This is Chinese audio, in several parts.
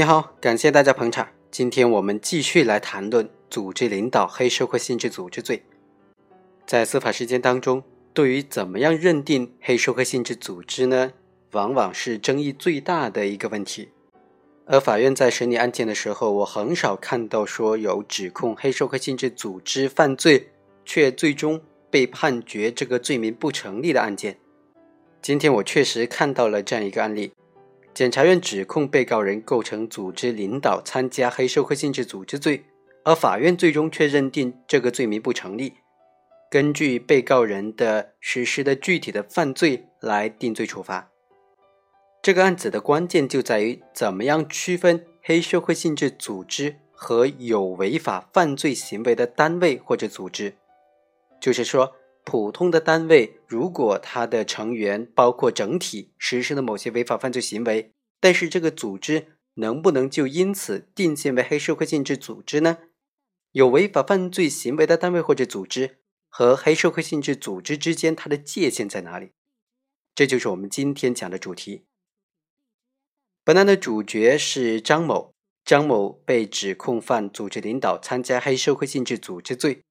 你好，感谢大家捧场。今天我们继续来谈论组织领导黑社会性质组织罪。在司法实践当中，对于怎么样认定黑社会性质组织呢，往往是争议最大的一个问题。而法院在审理案件的时候，我很少看到说有指控黑社会性质组织犯罪，却最终被判决这个罪名不成立的案件。今天我确实看到了这样一个案例。检察院指控被告人构成组织领导参加黑社会性质组织罪，而法院最终却认定这个罪名不成立。根据被告人的实施的具体的犯罪来定罪处罚。这个案子的关键就在于怎么样区分黑社会性质组织和有违法犯罪行为的单位或者组织。就是说，普通的单位如果它的成员包括整体实施了某些违法犯罪行为。但是这个组织能不能就因此定性为黑社会性质组织呢？有违法犯罪行为的单位或者组织和黑社会性质组织之间，它的界限在哪里？这就是我们今天讲的主题。本案的主角是张某，张某被指控犯组织领导参加黑社会性质组织罪，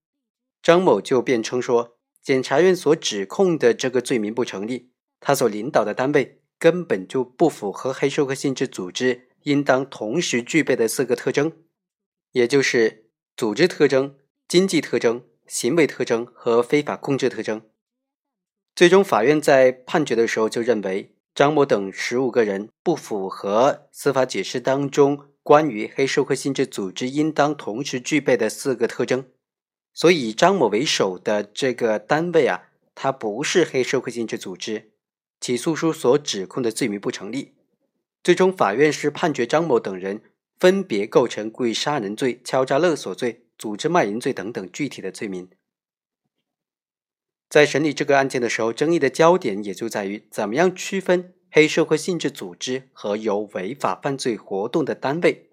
张某就辩称说，检察院所指控的这个罪名不成立，他所领导的单位。根本就不符合黑社会性质组织应当同时具备的四个特征，也就是组织特征、经济特征、行为特征和非法控制特征。最终，法院在判决的时候就认为张某等十五个人不符合司法解释当中关于黑社会性质组织应当同时具备的四个特征，所以以张某为首的这个单位啊，它不是黑社会性质组织。起诉书所指控的罪名不成立，最终法院是判决张某等人分别构成故意杀人罪、敲诈勒索罪、组织卖淫罪等等具体的罪名。在审理这个案件的时候，争议的焦点也就在于怎么样区分黑社会性质组织和有违法犯罪活动的单位。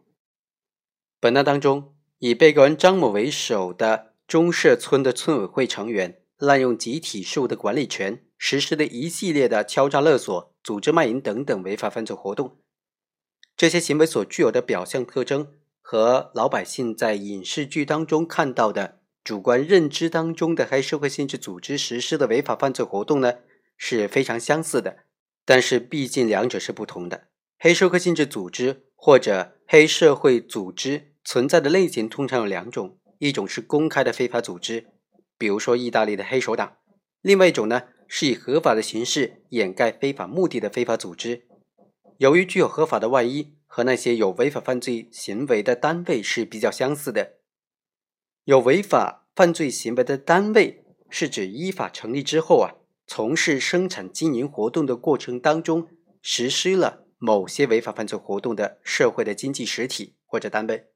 本案当中，以被告人张某为首的中社村的村委会成员滥用集体事务的管理权。实施的一系列的敲诈勒索、组织卖淫等等违法犯罪活动，这些行为所具有的表象特征和老百姓在影视剧当中看到的主观认知当中的黑社会性质组织实施的违法犯罪活动呢，是非常相似的。但是毕竟两者是不同的。黑社会性质组织或者黑社会组织存在的类型通常有两种，一种是公开的非法组织，比如说意大利的黑手党；另外一种呢。是以合法的形式掩盖非法目的的非法组织，由于具有合法的外衣，和那些有违法犯罪行为的单位是比较相似的。有违法犯罪行为的单位，是指依法成立之后啊，从事生产经营活动的过程当中，实施了某些违法犯罪活动的社会的经济实体或者单位。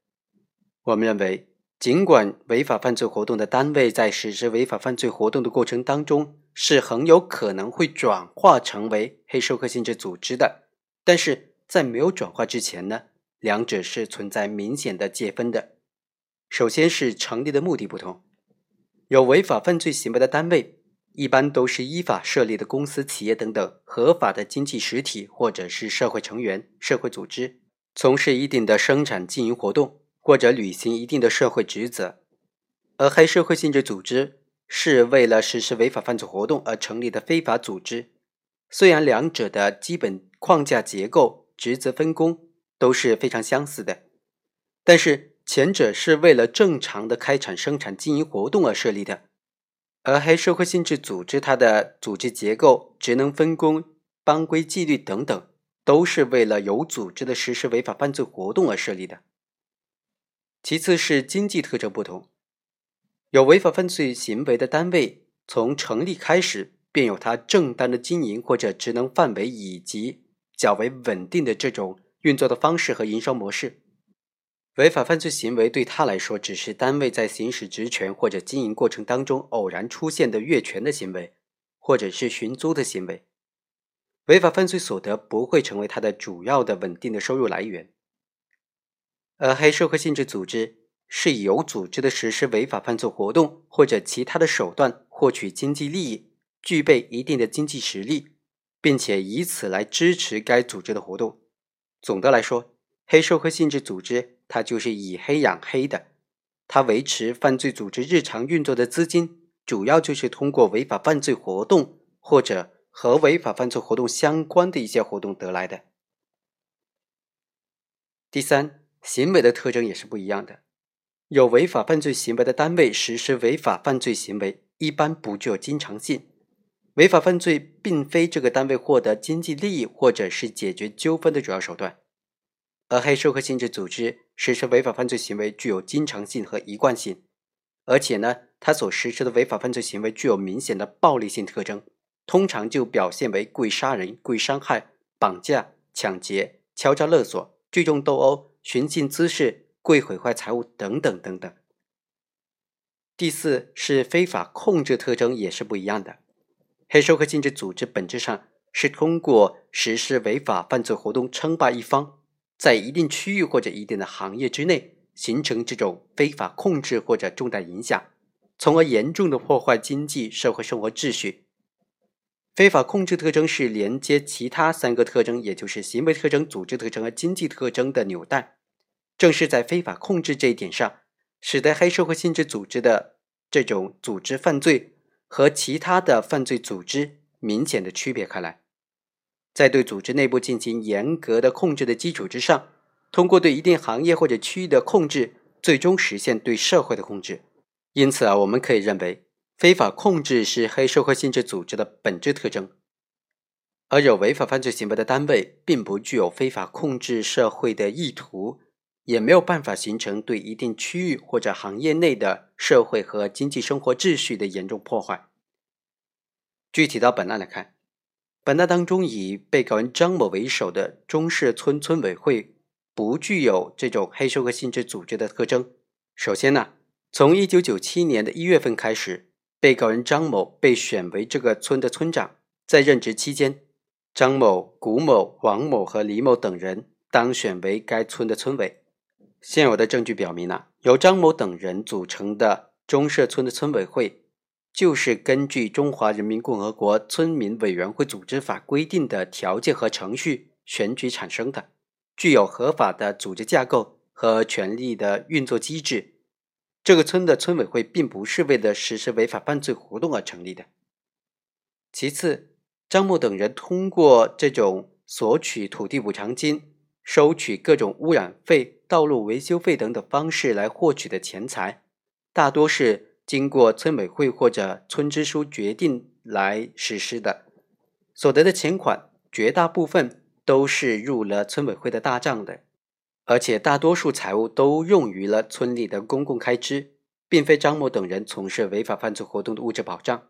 我们认为。尽管违法犯罪活动的单位在实施违法犯罪活动的过程当中是很有可能会转化成为黑社会性质组织的，但是在没有转化之前呢，两者是存在明显的界分的。首先是成立的目的不同，有违法犯罪行为的单位一般都是依法设立的公司、企业等等合法的经济实体或者是社会成员、社会组织，从事一定的生产经营活动。或者履行一定的社会职责，而黑社会性质组织是为了实施违法犯罪活动而成立的非法组织。虽然两者的基本框架结构、职责分工都是非常相似的，但是前者是为了正常的开展生产经营活动而设立的，而黑社会性质组织它的组织结构、职能分工、班规纪律等等，都是为了有组织的实施违法犯罪活动而设立的。其次是经济特征不同，有违法犯罪行为的单位，从成立开始便有它正当的经营或者职能范围以及较为稳定的这种运作的方式和营商模式。违法犯罪行为对他来说，只是单位在行使职权或者经营过程当中偶然出现的越权的行为，或者是寻租的行为。违法犯罪所得不会成为他的主要的稳定的收入来源。而黑社会性质组织是以有组织的实施违法犯罪活动或者其他的手段获取经济利益，具备一定的经济实力，并且以此来支持该组织的活动。总的来说，黑社会性质组织它就是以黑养黑的，它维持犯罪组织日常运作的资金，主要就是通过违法犯罪活动或者和违法犯罪活动相关的一些活动得来的。第三，行为的特征也是不一样的。有违法犯罪行为的单位实施违法犯罪行为，一般不具有经常性。违法犯罪并非这个单位获得经济利益或者是解决纠纷的主要手段，而黑社会性质组织实施违法犯罪行为具有经常性和一贯性，而且呢，他所实施的违法犯罪行为具有明显的暴力性特征，通常就表现为故意杀人、故意伤害、绑架、抢劫、敲诈勒索、聚众斗殴、寻衅滋事。故意毁坏财物等等等等。第四是非法控制特征也是不一样的。黑社会性质组织本质上是通过实施违法犯罪活动称霸一方，在一定区域或者一定的行业之内形成这种非法控制或者重大影响，从而严重的破坏经济社会生活秩序。非法控制特征是连接其他三个特征，也就是行为特征、组织特征和经济特征的纽带。正是在非法控制这一点上，使得黑社会性质组织的这种组织犯罪和其他的犯罪组织明显的区别开来。在对组织内部进行严格的控制的基础之上，通过对一定行业或者区域的控制，最终实现对社会的控制。因此啊，我们可以认为，非法控制是黑社会性质组织的本质特征，而有违法犯罪行为的单位，并不具有非法控制社会的意图。也没有办法形成对一定区域或者行业内的社会和经济生活秩序的严重破坏。具体到本案来看，本案当中以被告人张某为首的中社村村委会不具有这种黑社会性质组织的特征。首先呢，从一九九七年的一月份开始，被告人张某被选为这个村的村长，在任职期间，张某、古某、王某和李某等人当选为该村的村委。现有的证据表明呢，由张某等人组成的中社村的村委会，就是根据《中华人民共和国村民委员会组织法》规定的条件和程序选举产生的，具有合法的组织架构和权力的运作机制。这个村的村委会并不是为了实施违法犯罪活动而成立的。其次，张某等人通过这种索取土地补偿金、收取各种污染费。道路维修费等等方式来获取的钱财，大多是经过村委会或者村支书决定来实施的。所得的钱款绝大部分都是入了村委会的大账的，而且大多数财物都用于了村里的公共开支，并非张某等人从事违法犯罪活动的物质保障。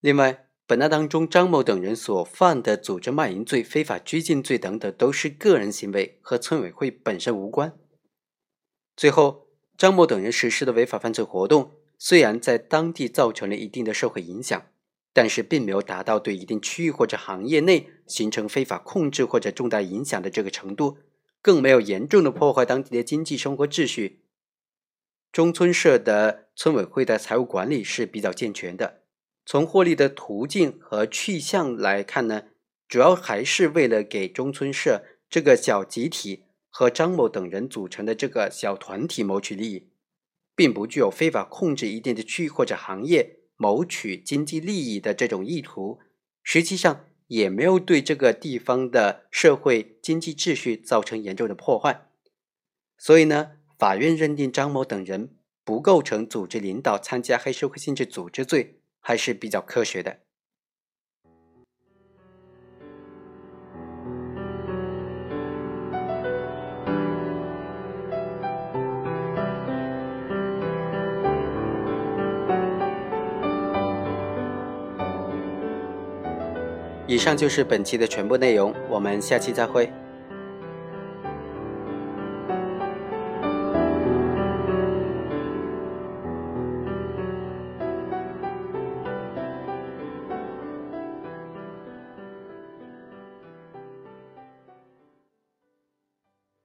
另外，本案当中，张某等人所犯的组织卖淫罪、非法拘禁罪等等，都是个人行为，和村委会本身无关。最后，张某等人实施的违法犯罪活动，虽然在当地造成了一定的社会影响，但是并没有达到对一定区域或者行业内形成非法控制或者重大影响的这个程度，更没有严重的破坏当地的经济生活秩序。中村社的村委会的财务管理是比较健全的。从获利的途径和去向来看呢，主要还是为了给中村社这个小集体和张某等人组成的这个小团体谋取利益，并不具有非法控制一定的区域或者行业、谋取经济利益的这种意图。实际上，也没有对这个地方的社会经济秩序造成严重的破坏。所以呢，法院认定张某等人不构成组织领导参加黑社会性质组织罪。还是比较科学的。以上就是本期的全部内容，我们下期再会。